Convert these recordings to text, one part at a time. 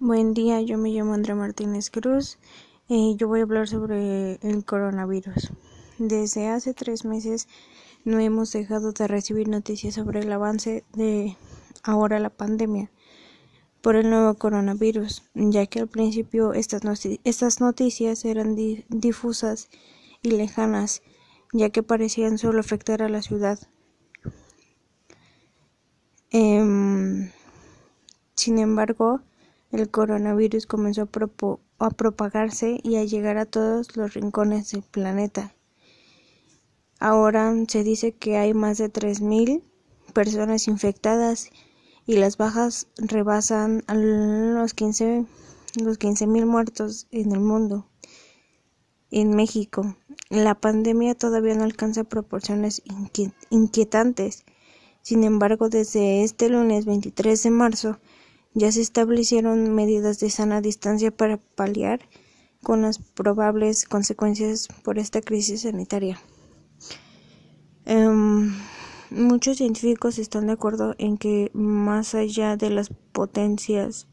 Buen día, yo me llamo Andrea Martínez Cruz y yo voy a hablar sobre el coronavirus. Desde hace tres meses no hemos dejado de recibir noticias sobre el avance de ahora la pandemia por el nuevo coronavirus, ya que al principio estas, estas noticias eran difusas y lejanas, ya que parecían solo afectar a la ciudad. Eh, sin embargo, el coronavirus comenzó a, propagarse y a llegar a todos los rincones del planeta. Ahora se dice que hay más de 3.000 personas infectadas y las bajas rebasan los 15 los 15.000 muertos en el mundo. En México, la pandemia todavía no alcanza proporciones inquietantes. Sin embargo, desde este lunes 23 de marzo ya se establecieron medidas de sana distancia para paliar con las probables consecuencias por esta crisis sanitaria. Em, muchos científicos están de acuerdo en que más allá de las potencias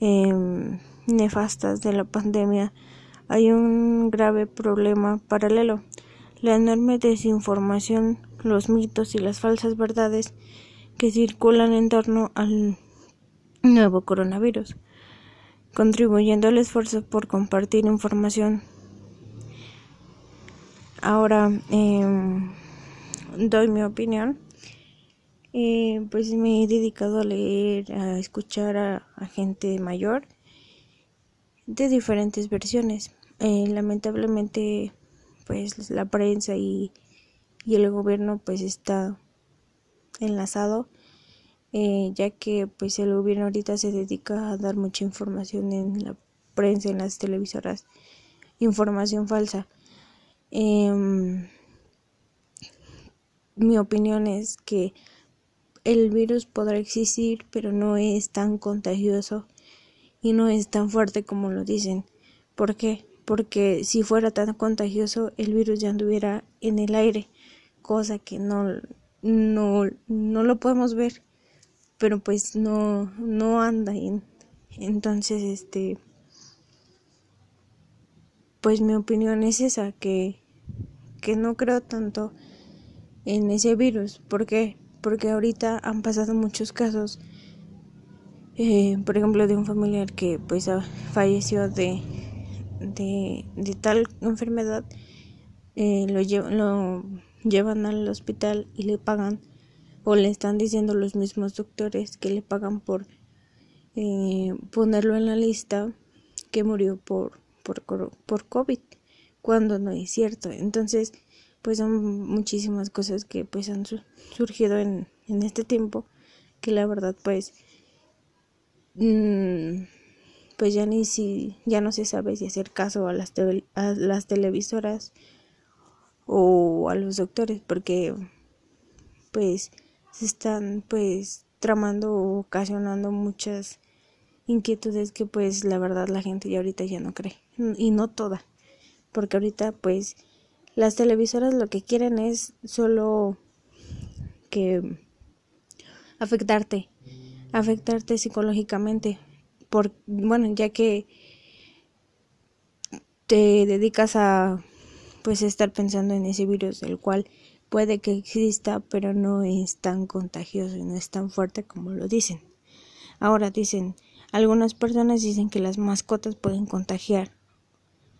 em, nefastas de la pandemia, hay un grave problema paralelo, la enorme desinformación, los mitos y las falsas verdades que circulan en torno al nuevo coronavirus, contribuyendo al esfuerzo por compartir información. Ahora em, doy mi opinión. Eh, pues me he dedicado a leer, a escuchar a, gente mayor de diferentes versiones. Eh, lamentablemente, pues la prensa y, y el gobierno pues está enlazado eh, ya que pues el gobierno ahorita se dedica a dar mucha información en la prensa, en las televisoras, información falsa. Em, mi opinión es que el virus podrá existir, pero no es tan contagioso y no es tan fuerte como lo dicen. ¿Por qué? Porque si fuera tan contagioso, el virus ya anduviera en el aire, cosa que no, no, no lo podemos ver pero pues no, no anda. entonces, este, pues mi opinión es esa, que, que no creo tanto en ese virus. ¿Por qué? Porque ahorita han pasado muchos casos, eh, por ejemplo, de un familiar que pues falleció de, de, de tal enfermedad, eh, lo, lo llevan al hospital y le pagan o le están diciendo los mismos doctores que le pagan por eh, ponerlo en la lista que murió por, por, por COVID, cuando no es cierto. Entonces, pues son muchísimas cosas que pues han surgido en, en este tiempo que la verdad pues mm, pues ya ni si ya no se sabe si hacer caso a las, a las televisoras o a los doctores porque pues se están pues tramando o ocasionando muchas inquietudes que pues la verdad la gente ya ahorita ya no cree. Y no toda. Porque ahorita pues las televisoras lo que quieren es solo que afectarte afectarte psicológicamente. Por bueno ya que te dedicas a pues estar pensando en ese virus del cual puede que exista, pero no es tan contagioso y no es tan fuerte como lo dicen. Ahora dicen, algunas personas dicen que las mascotas pueden contagiar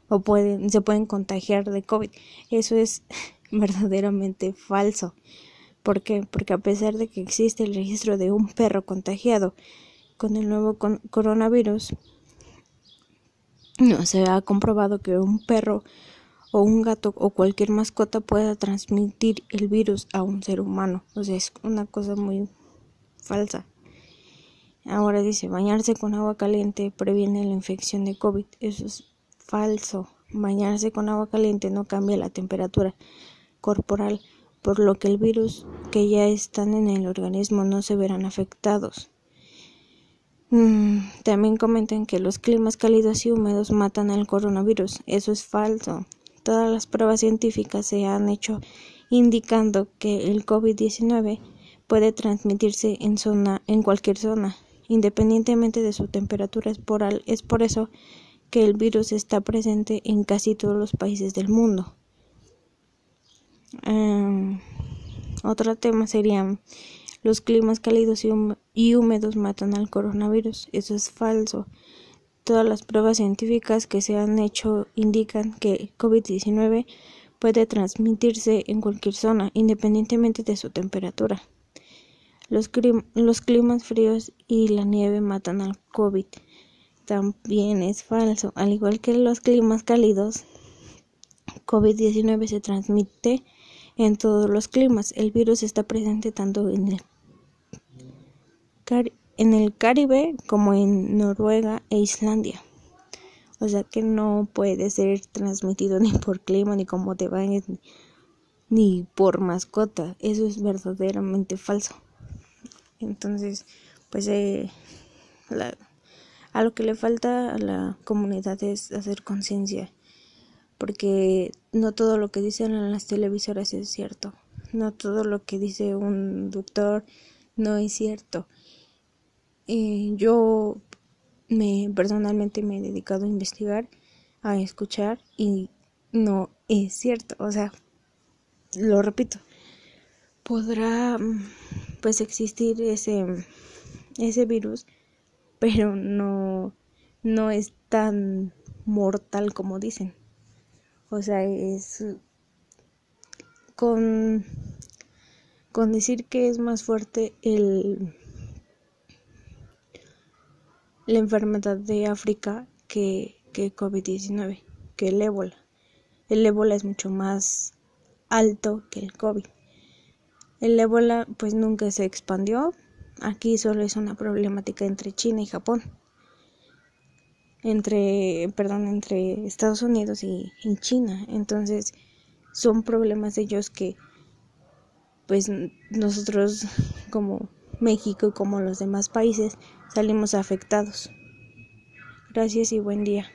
o pueden, se pueden contagiar de COVID. Eso es verdaderamente falso. ¿Por qué? Porque a pesar de que existe el registro de un perro contagiado con el nuevo coronavirus, no se ha comprobado que un perro o un gato o cualquier mascota pueda transmitir el virus a un ser humano. O sea, es una cosa muy falsa. Ahora dice, bañarse con agua caliente previene la infección de COVID. Eso es falso. Bañarse con agua caliente no cambia la temperatura corporal, por lo que el virus que ya están en el organismo no se verán afectados. Mm, también comentan que los climas cálidos y húmedos matan al coronavirus. Eso es falso. Todas las pruebas científicas se han hecho indicando que el COVID-19 puede transmitirse en zona en cualquier zona, independientemente de su temperatura. Es por, es por eso que el virus está presente en casi todos los países del mundo. Em, otro tema sería los climas cálidos y húmedos matan al coronavirus. Eso es falso. Todas las pruebas científicas que se han hecho indican que COVID-19 puede transmitirse en cualquier zona, independientemente de su temperatura. Los, los, climas fríos y la nieve matan al COVID. También es falso. Al igual que los climas cálidos, COVID-19 se transmite en todos los climas. El virus está presente tanto en el, en el Caribe como en Noruega e Islandia. O sea que no puede ser transmitido ni por clima, ni como te bañes, ni por mascota. Eso es verdaderamente falso. Entonces, pues eh, a lo que le falta a la comunidad es hacer conciencia. Porque no todo lo que dicen en las televisoras es cierto. No todo lo que dice un doctor no es cierto. Yo me personalmente me he dedicado a investigar, a escuchar y no es cierto, o sea, lo repito, podrá pues existir ese ese virus, pero no no es tan mortal como dicen. O sea, es con con decir que es más fuerte el la enfermedad de África que, que COVID-19, que el ébola. El ébola es mucho más alto que el COVID. El ébola pues nunca se expandió. Aquí solo es una problemática entre China y Japón. Entre, perdón, entre Estados Unidos y, y China. Entonces son problemas ellos que pues nosotros como México y como los demás países salimos afectados. Gracias y buen día.